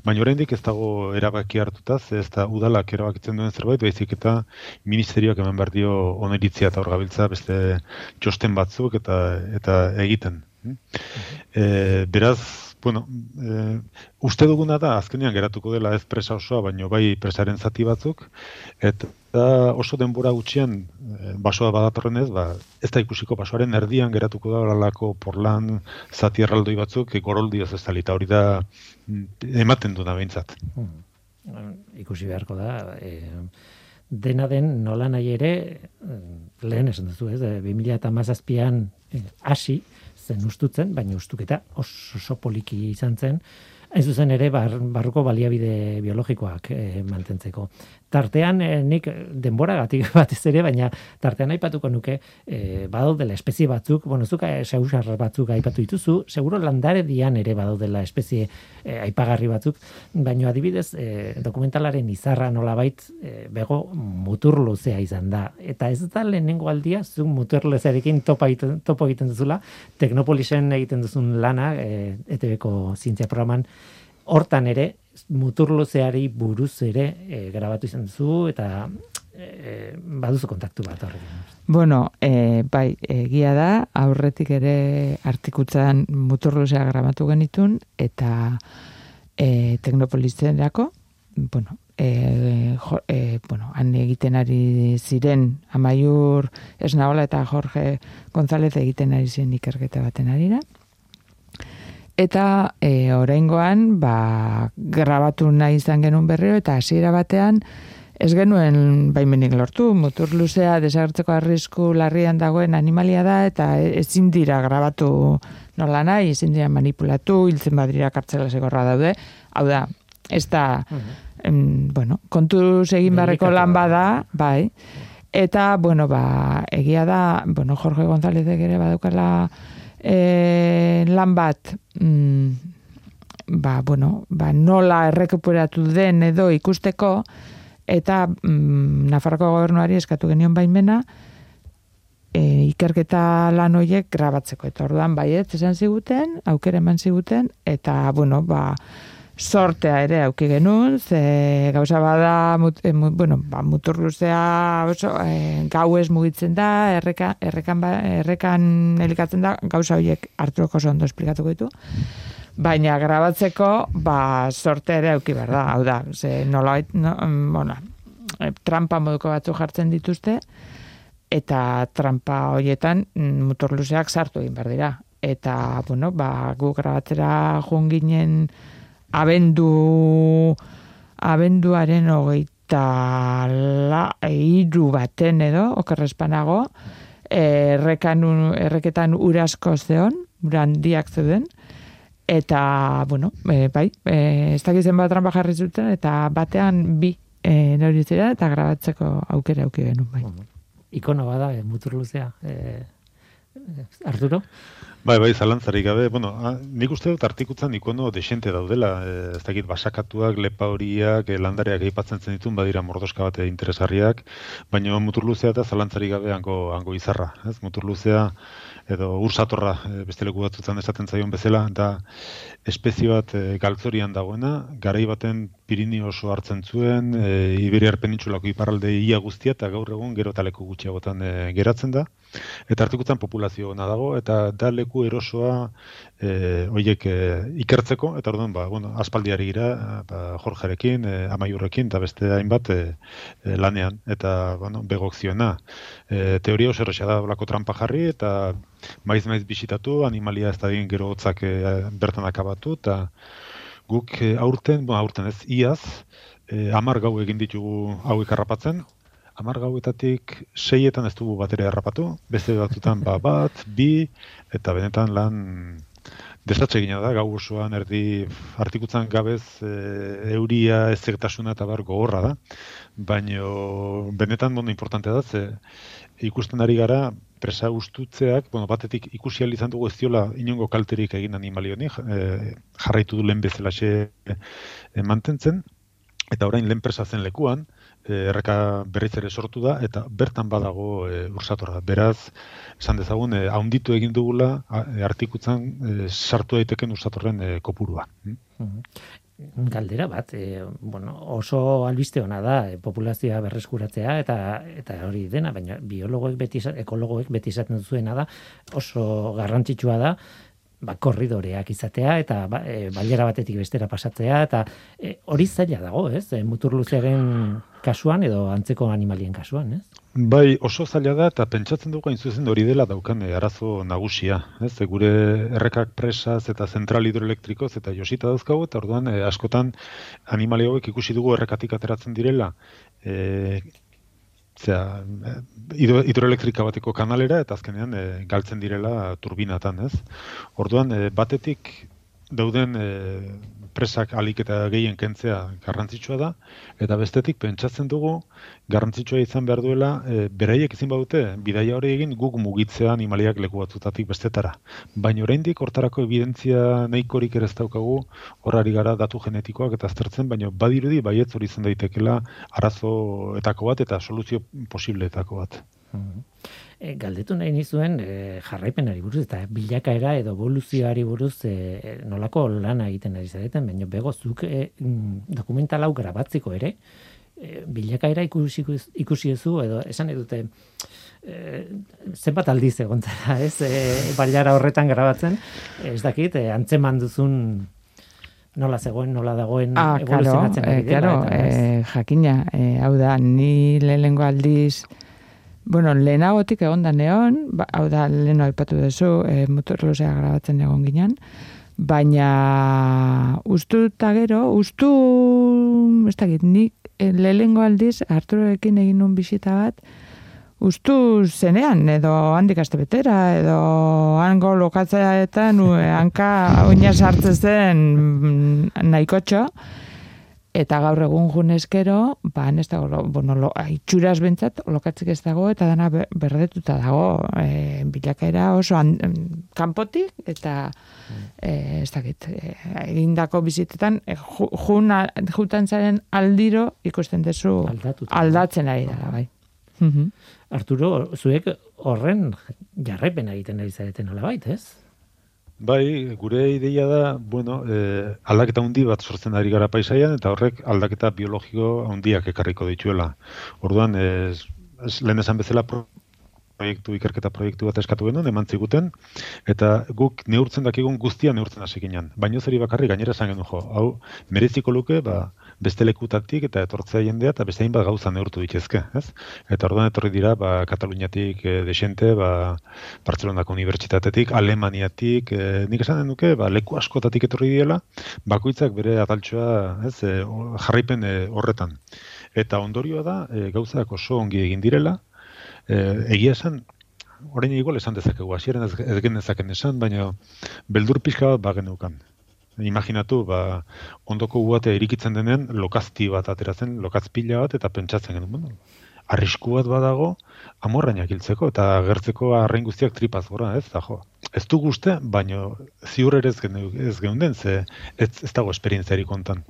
Baina oraindik ez dago erabaki hartuta, ez da udalak erabakitzen duen zerbait, baizik eta ministerioak hemen behar dio oneritzia eta gabiltza beste txosten batzuk eta eta egiten. E, beraz, bueno, e, uste duguna da, azkenean geratuko dela ez presa osoa, baino bai presaren zati batzuk, eta oso denbora gutxian e, basoa badatorren ez, ba, ez da ikusiko basoaren erdian geratuko da horrelako porlan zati erraldoi batzuk, goroldi ez ez hori da mm, ematen duna behintzat. Hmm. Ikusi beharko da, e, dena den nola nahi ere, lehen esan duzu ez, 2000 eta mazazpian hasi, zen ustutzen, baina ustuketa oso, oso poliki izan zen, ez zuzen ere bar, barruko baliabide biologikoak e, mantentzeko tartean e, nik denbora gatik *laughs* batez ere, baina tartean aipatuko nuke e, badaudela espezie batzuk, bueno, zuka seusar batzuk aipatu dituzu, seguro landare dian ere badaudela espezie e, aipagarri batzuk, baina adibidez e, dokumentalaren izarra nolabait e, bego mutur luzea izan da. Eta ez da lehenengo aldia, zu mutur luzearekin topo egiten, topo egiten duzula, Teknopolisen egiten duzun lana, e, ETV-ko zientzia programan, hortan ere muturluzeari buruz ere e, grabatu izan zu eta e, baduzu kontaktu bat horrekin. Bueno, e, bai, egia da, aurretik ere artikutzan muturluzea grabatu genitun eta e, teknopolizerako, bueno, e, jo, e, bueno, han egiten ari ziren amaiur esnaola eta Jorge González egiten ari ziren ikerketa baten arira. Eta e, oraingoan ba, grabatu nahi izan genuen berriro eta hasiera batean ez genuen baimenik lortu. Mutur luzea desagertzeko arrisku larrian dagoen animalia da eta ezin dira grabatu nola nahi, ezin dira manipulatu, hiltzen badira kartzela segorra daude. Hau da, ez da, em, bueno, kontu egin barreko lan bada, bai. Eta, bueno, ba, egia da, bueno, Jorge González ere badukala e, lan bat mm, ba, bueno, ba, nola errekuperatu den edo ikusteko eta mm, Nafarroko gobernuari eskatu genion baimena e, ikerketa lan horiek grabatzeko. Eta orduan baiet esan ziguten, aukera eman ziguten eta bueno, ba, sortea ere auki genuen, ze gauza bada, mut, e, bueno, ba, mutur luzea oso, e, gau ez mugitzen da, erreka, errekan, ba, errekan elikatzen da, gauza horiek hartuko oso ondo esplikatuko ditu. Baina grabatzeko, ba, sorte ere auki behar da, hau da, ze nola, no, mm, bueno, e, trampa moduko batzu jartzen dituzte, eta trampa horietan mm, mutur luzeak sartu egin behar dira. Eta, bueno, ba, gu grabatzera joan ginen, abendu abenduaren hogeita la, eiru baten edo, okerrespanago, errekan, erreketan urasko zeon, urandiak zeuden, eta, bueno, e, bai, e, ez dakizen bat rampa jarri zuten, eta batean bi e, nori eta grabatzeko aukera auki genuen, bai. Ikono bada, e, mutur luzea. E, Arturo? Bai, bai, zalantzarik gabe, bueno, a, nik uste dut artikutzan ikono desente daudela, e, ez dakit basakatuak, lepa horiak, e, landareak eipatzen zen ditun, badira mordoska bat interesgarriak, baina mutur luzea eta zalantzarik gabe hango, hango izarra, ez, mutur luzea, edo ursatorra e, beste leku batzutan esaten zaion bezala, da espezie bat e, galtzorian dagoena, garai baten pirini oso hartzen zuen, e, Iberiar penintxulako iparralde ia guztia, eta gaur egun gero taleko gutxiagotan e, geratzen da, Eta artikutzan populazio ona dago, eta da leku erosoa e, oiek e, ikertzeko, eta orduan, ba, bueno, aspaldiari gira, ba, Jorgerekin, e, Amaiurrekin, eta beste hainbat e, e, lanean, eta bueno, begok zioena. E, teoria oso da olako trampa jarri, eta maiz maiz bisitatu, animalia ez da egin gero hotzak e, bertan akabatu, eta guk aurten, bueno, aurten ez, iaz, e, amar gau egin ditugu hauek harrapatzen, amar gauetatik seietan ez dugu bateria harrapatu, beste batutan ba, bat, *laughs* bi, eta benetan lan desatxe gina da, gau osoan erdi artikutzan gabez e, euria ezertasuna eta bar gogorra da, baino benetan bono importante da, ze ikusten ari gara presa ustutzeak, bueno, batetik ikusi izan dugu ez diola inongo kalterik egin animalioni, e, jarraitu du lehen bezala e, mantentzen, eta orain lehen presa zen lekuan, erreka berriz ere sortu da eta bertan badago e, ursatorra. Beraz, esan dezagun, e, haunditu egin dugula artikutzan e, sartu daiteken ursatorren e, kopurua. Mm Galdera bat, e, bueno, oso albiste ona da e, populazioa berreskuratzea eta eta hori dena, baina biologoek beti ekologoek beti izaten zuena da oso garrantzitsua da ba, korridoreak izatea eta ba, e, bailera batetik bestera pasatzea eta e, hori zaila dago, ez? E, mutur luzearen kasuan edo antzeko animalien kasuan, ez? Bai, oso zaila da eta pentsatzen dugu hain zuzen hori dela daukan e, arazo nagusia, ez? E, gure errekak presaz eta zentral hidroelektrikoz eta josita dauzkagu eta orduan e, askotan animalioek ikusi dugu errekatik ateratzen direla e, zera, hidroelektrika bateko kanalera eta azkenean e, galtzen direla turbinatan, ez? Orduan, e, batetik dauden e, presak alik eta gehien kentzea garrantzitsua da, eta bestetik pentsatzen dugu garrantzitsua izan behar duela e, beraiek izin badute, bidaia hori egin guk mugitzea animaliak leku batzutatik bestetara. Baina oraindik hortarako evidentzia nahikorik ere ez daukagu horari gara datu genetikoak eta aztertzen, baina badirudi baietz hori izan daitekela arazoetako bat eta soluzio posibleetako bat. E, galdetu nahi nizuen e, jarraipenari buruz eta bilakaera edo evoluzioari buruz e, nolako lana egiten ari zareten, baina begozuk e, dokumental hau grabatziko ere, e, bilakaera ikusi, ikusi ezu edo esan edute e, zenbat aldiz egon zara, ez? E, bailara horretan grabatzen, ez dakit, e, antzeman duzun nola zegoen, nola dagoen ah, evoluzionatzen ari dela. Eh, jakina, eh, hau da, ni lehengo aldiz Bueno, lehenagotik egon da neon, ba, hau da leheno aipatu duzu, e, motorlosea grabatzen egon ginen, baina ustu eta gero, ustu, ez dakit, nik e, lehengo aldiz, Arturoekin egin nun bisita bat, ustu zenean, edo handik aste betera, edo hango lokatzea eta nu, hanka oina sartzen zen mm, nahikotxo, eta gaur egun junezkero, ba, ez dago, bueno, lo, itxuraz bentsat, lokatzik ez dago, eta dana berdetuta dago, e, bilakaera oso an, kanpotik, eta e, ez dakit, e, egindako bizitetan, e, jun, jutan zaren aldiro ikusten dezu aldatzen ari dara, bai. Arturo, zuek horren jarraipen egiten ari zareten hola bait, ez? Bai, gure ideia da, bueno, e, aldaketa handi bat sortzen ari gara paisaian, eta horrek aldaketa biologiko handiak ekarriko dituela. Orduan, ez, ez lehen esan bezala proiektu, ikerketa proiektu bat eskatu genuen, eman ziguten, eta guk neurtzen dakigun guztia neurtzen hasi ginen. Baina zeri bakarri gainera esan genuen jo, hau, mereziko luke, ba, beste lekutatik eta etortzea jendea eta beste bat gauza neurtu ditezke, ez? Eta orduan etorri dira, ba, Kataluniatik e, desente, ba, Barcelonako Unibertsitatetik, Alemaniatik, e, nik esan den ba, leku askotatik etorri diela, bakoitzak bere ataltxoa, ez, e, jarraipen horretan. Eta ondorioa da, e, gauzak oso ongi egin direla, e, egia esan, orain igual esan dezakegu, hasieran ez, ez genezaken esan, baina beldur pixka bat bagenukan. Imaginatu, ba, ondoko guatea irikitzen denen, lokazti bat ateratzen, lokazpila bat, eta pentsatzen genuen, bueno, arrisku bat badago, amorrainak hiltzeko, eta gertzeko arrain guztiak tripaz gora, ez, da, jo. Ez du guzte, baino ziur ere ez, ez geunden, ze ez, ez dago esperientziari kontan.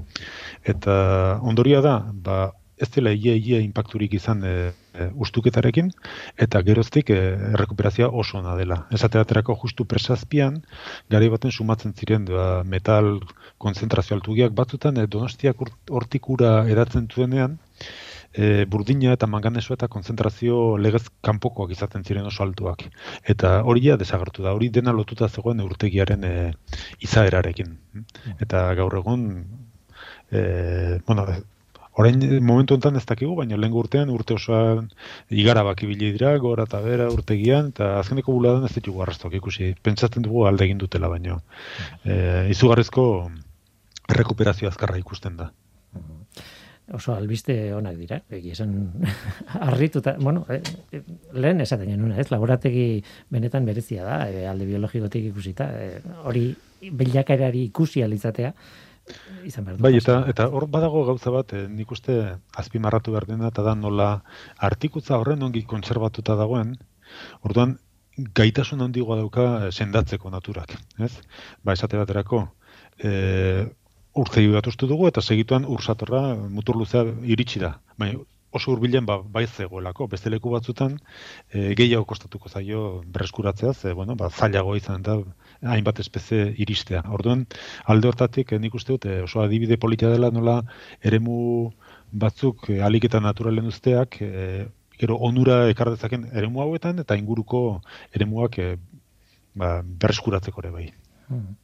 Eta ondoria da, ba, ez dela ia ia impacturik izan e, e, ustuketarekin eta geroztik e, errekuperazioa oso ona dela. Esateaterako justu presazpian gari baten sumatzen ziren da, metal konzentrazio altugiak batzutan e, donostiak hortikura edatzen zuenean e, burdina eta manganeso eta konzentrazio legez kanpokoak izaten ziren oso altuak. Eta hori ja desagertu da, hori dena lotuta zegoen urtegiaren e, izaerarekin. Eta gaur egun, e, bueno, Orain momentu honetan ez dakigu, baina lehen urtean urte osoan igara baki dira, gora eta bera urtegian, eta azkeneko buladan ez ditugu arrastoak ikusi. Pentsatzen dugu alde egin dutela baino. E, izugarrizko rekuperazio azkarra ikusten da. Oso albiste onak dira, egi esan *laughs* arrituta, bueno, e, e, lehen esaten genuen, ez, laborategi benetan berezia da, e, alde biologikotik ikusita, hori bilakaerari ikusi alizatea, izan behar Bai, eta, eta hor badago gauza bat, eh, nik uste azpimarratu behar dena, eta da nola artikutza horren ongi kontserbatuta dagoen, orduan gaitasun handigoa dauka eh, sendatzeko naturak, ez? Ba, esate baterako, e, urtzei bat dugu, eta segituan ursatorra mutur luzea iritsi da. Baina, oso hurbilen ba bai zegoelako beste leku batzutan e, gehiago kostatuko zaio berreskuratzea ze bueno ba zailago izan da hainbat espezie iristea. Orduan alde hortatik eh, nik uste dut eh, oso adibide polita dela nola eremu batzuk e, alik eta naturalen usteak gero onura ekar dezaken eremu hauetan eta inguruko eremuak e, ba, berreskuratzeko ere bai. Hmm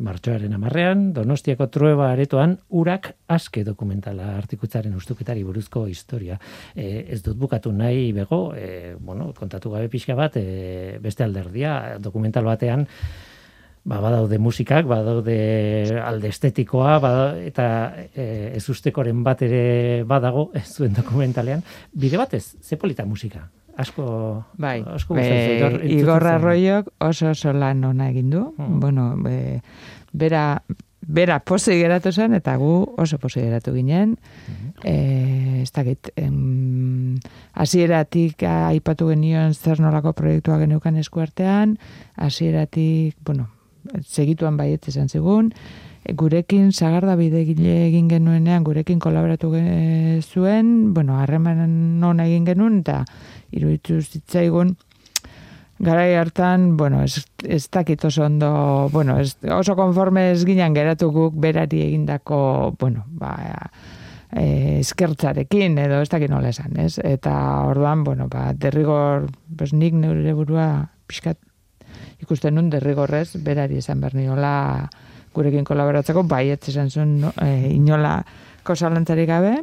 martxoaren amarrean, Donostiako trueba aretoan, urak aske dokumentala artikutzaren ustuketari buruzko historia. E, ez dut bukatu nahi bego, e, bueno, kontatu gabe pixka bat, e, beste alderdia, dokumental batean, ba, badaude musikak, badaude alde estetikoa, eta e, ez ustekoren bat ere badago, ez *laughs* zuen dokumentalean. Bide batez, ze polita musika? Asko bai. asko be, Igor Arroyok oso oso lan ona egin du. Hmm. bueno be, bera bera pose geratu zen eta gu oso pose geratu ginen. Hmm. eh ez dakit hasieratik aipatu genion zer nolako proiektua geneukan eskuartean. Hasieratik bueno segituan baiet izan zigun gurekin sagarda bide egin genuenean gurekin kolaboratu zuen bueno harreman non egin genuen eta iruditu zitzaigun garai hartan, bueno, ez, ez dakit oso ondo, bueno, ez, oso konforme ez ginen geratu guk berari egindako, bueno, ba, e, eskertzarekin edo ez dakit nola esan, ez? Eta orduan, bueno, ba, derrigor, pues, nik neure burua pixkat ikusten nun derrigorrez, berari esan berniola gurekin kolaboratzeko, bai, ez esan zuen no, e, inola kosalantzarik gabe,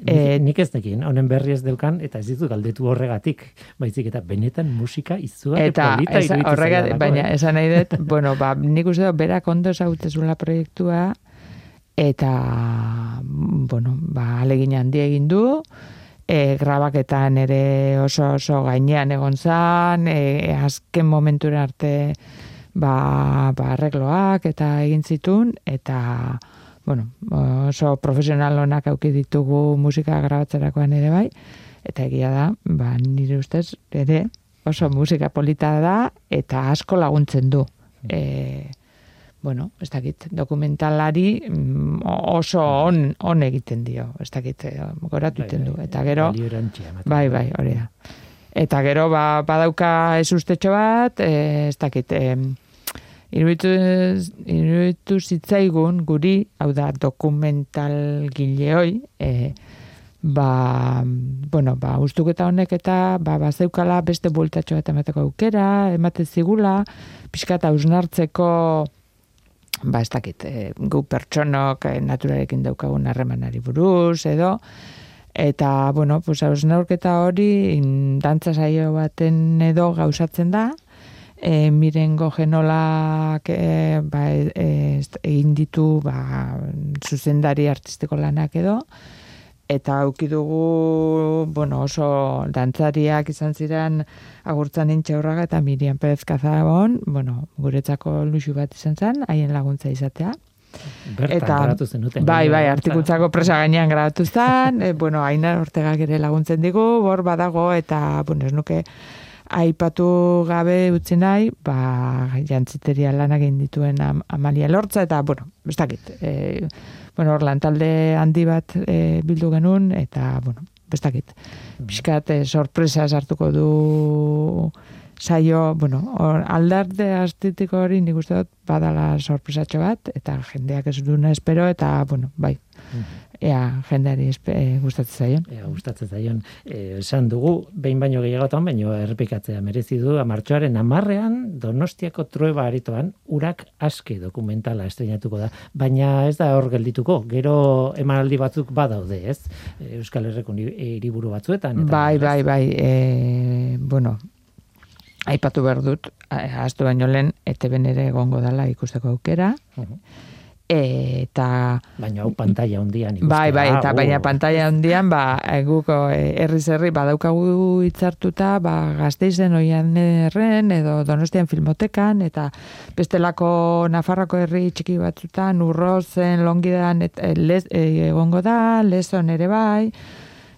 E, nik ez dekin, honen berri ez delkan, eta ez ditu galdetu horregatik, baizik eta benetan musika izua eta polita horregatik, baina eh? esan nahi dut, *laughs* bueno, ba, nik uste dut, berak ondo zautezula proiektua, eta, bueno, ba, alegin handi egin du, e, grabaketan ere oso oso gainean egon zan, e, azken momentura arte, ba, ba, arregloak eta egin zitun, eta, bueno, oso profesional honak auki ditugu musika grabatzerakoan ere bai, eta egia da, ba, nire ustez, ere, oso musika polita da, eta asko laguntzen du. E, bueno, ez dakit, dokumentalari mm, oso on, on egiten dio, ez dakit, e, goratu bai, du. Bai, eta gero, bai, bai, hori da. Eta gero, ba, badauka ez ustetxo bat, e, ez dakit, e, iruditu, zitzaigun guri, hau da dokumental gileoi, e, ba, bueno, ba, ustuketa honek eta ba, bazeukala beste bultatxo bat emateko aukera, ematen zigula, pixka eta usnartzeko, ba, ez dakit, e, gu pertsonok e, naturarekin daukagun harremanari buruz, edo, eta, bueno, pues, hausnarketa hori, dantza saio baten edo gauzatzen da, e, mirengo genolak e, ba, e, egin ditu ba, zuzendari artistiko lanak edo, eta auki dugu bueno, oso dantzariak izan ziren agurtzan intxaurraga eta Miriam Perez Kazabon, bueno, guretzako luxu bat izan zen, haien laguntza izatea. Bertan eta, grabatu zenuten. Bai, bai, artikutzako presa gainean grabatu zen, e, bueno, haina ortegak ere laguntzen digu, bor badago, eta, bueno, ez nuke, aipatu gabe utzi nahi, ba, jantziteria lan egin dituen Amalia Lortza, eta, bueno, ez dakit, e, bueno, orlan talde handi bat e, bildu genuen, eta, bueno, ez dakit, pixkat e, sorpresa sartuko du saio, bueno, or, aldarde astetiko hori nik uste dut badala sorpresatxo bat, eta jendeak ez duna espero, eta, bueno, bai, ea jendeari e, gustatzen zaion. Ea gustatzen zaion. E, esan dugu, behin baino gehiagotan, baino errepikatzea merezi du, amartxoaren amarrean, donostiako trueba aritoan, urak aske dokumentala estrenatuko da. Baina ez da hor geldituko, gero emanaldi batzuk badaude, ez? Euskal Herreko hiriburu batzuetan. Eta bai, bai, bai, e, bueno, aipatu behar dut, ahaztu baino lehen, ete benere egongo dela ikusteko aukera, eta baina hau pantalla hondian bai bai eta baina pantalla hondian ba guk herri zerri badaukagu hitzartuta ba Gasteizen oian erren edo Donostian filmotekan eta bestelako Nafarroko herri txiki batzutan Urrozen Longidan et, e, egongo da Leson ere bai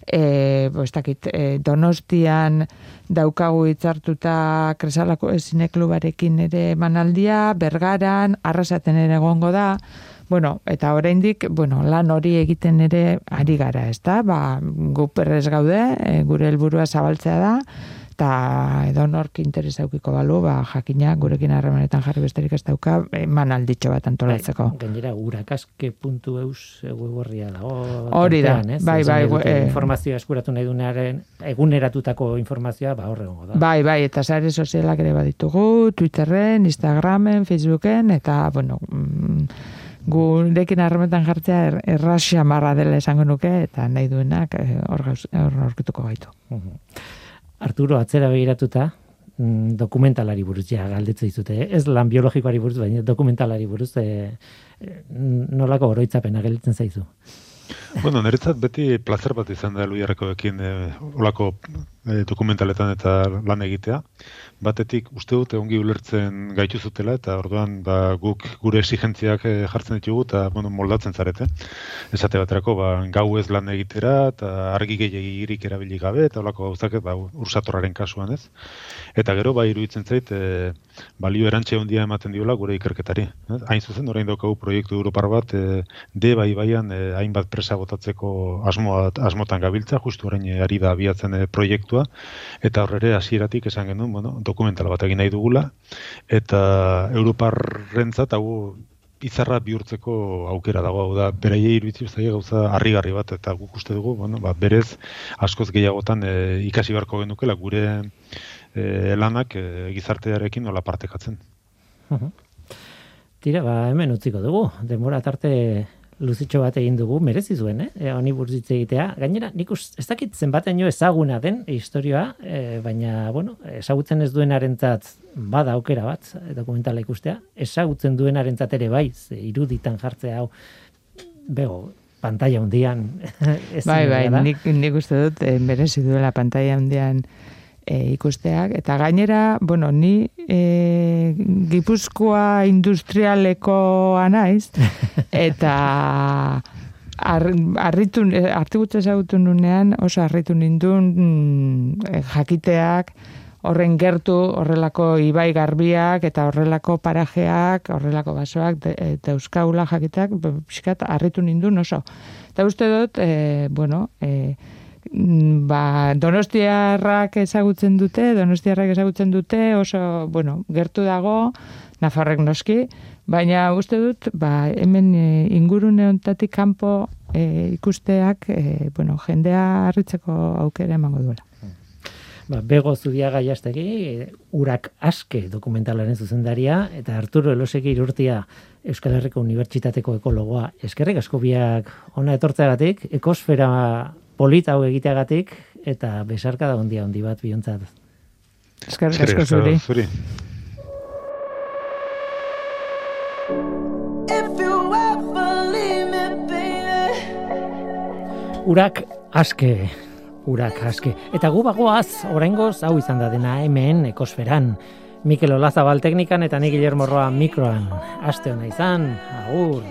e, bo, e, Donostian daukagu hitzartuta kresalako esineklubarekin ere manaldia, bergaran, arrasaten ere egongo da, bueno, eta oraindik, bueno, lan hori egiten ere ari gara, ezta? Ba, gu perrez gaude, e, gure helburua zabaltzea da, eta edo nork interesa eukiko balu, ba, jakina gurekin harremanetan jarri besterik ez dauka, eman alditxo bat antolatzeko. Bai, gainera, urakaske.eus web dago. Hori da, bai, bai. E, informazioa eskuratu nahi dunearen, eguneratutako informazioa, ba, horre da. Bai, bai, eta sare sozialak ere baditugu, Twitterren, Instagramen, Facebooken, eta, bueno, mm, gurekin harremetan jartzea er, errasia marra dela esango nuke, eta nahi duenak eh, hor aurkituko gaitu. Arturo, atzera begiratuta, mm, dokumentalari buruz, ja, galdetzu dizute, eh? ez lan biologikoari buruz, baina dokumentalari buruz, e, nolako oroitzapena gelditzen zaizu? Bueno, niretzat beti placer bat izan da Luiarrekoekin e, olako dokumentaletan eta lan egitea batetik uste dute ongi ulertzen gaitu zutela eta orduan ba, guk gure exigentziak eh, jartzen ditugu eta bueno, moldatzen zarete. Esate baterako ba, gau ez lan egitera eta argi gehiagirik erabili gabe eta olako gauzak ba, ursatorraren kasuan ez. Eta gero ba, iruditzen zait e, balio erantxe ondia ematen diola gure ikerketari. Ez? Hain zuzen, orain daukagu proiektu Europar bat e, de bai baian e, hainbat presa botatzeko asmoa, asmotan gabiltza, justu orain ari da abiatzen proiektua. Eta horrere hasieratik esan genuen, bueno, dokumentala bat egin nahi dugula, eta Europarrentzat hau izarra bihurtzeko aukera dago, hau da, beraie iruditzen zaie gauza harrigarri bat, eta guk uste dugu, bueno, ba, berez, askoz gehiagotan e, ikasi beharko genukela gure e, lanak e, gizartearekin nola partekatzen. Tira, ba, hemen utziko dugu, demora tarte luzitxo bat egin dugu, merezi zuen, eh? E, honi burzitze egitea. Gainera, nik ez dakit zenbateño ezaguna den historioa, e, baina, bueno, ezagutzen ez duenarentzat bada aukera bat, dokumentala ikustea, ezagutzen duenarentzat ere bai, iruditan jartzea hau, bego, pantalla hundian. *laughs* bai, bai, nik, nik uste dut, e, merezi duela pantalla hundian, e, ikusteak. Eta gainera, bueno, ni e, gipuzkoa industrialeko anaiz, *laughs* eta arritu, artigutza ezagutu nunean, oso arritu nindun mm, jakiteak, horren gertu, horrelako ibai garbiak, eta horrelako parajeak, horrelako basoak, eta euskaula jakiteak, pixkat, arritu nindun oso. Eta uste dut, e, bueno, e, ba, donostiarrak ezagutzen dute, donostiarrak ezagutzen dute, oso, bueno, gertu dago, Nafarrek noski, baina uste dut, ba, hemen e, ingurune ontatik kanpo e, ikusteak, e, bueno, jendea harritzeko aukera emango duela. Ba, bego zudia gaiastegi, urak aske dokumentalaren zuzendaria, eta Arturo Elosegi irurtia Euskal Herriko Unibertsitateko ekologoa. Eskerrik asko biak ona etortzeagatik, ekosfera polita hau egiteagatik eta besarka da ondia handi bat biontzat. Eskerrik asko zuri. zuri. Urak aske, urak aske. Eta gu bagoaz, oraingoz hau izan da dena hemen ekosferan. Mikel Olazabal teknikan eta ni Guillermo Roa mikroan. Aste hona izan, agur.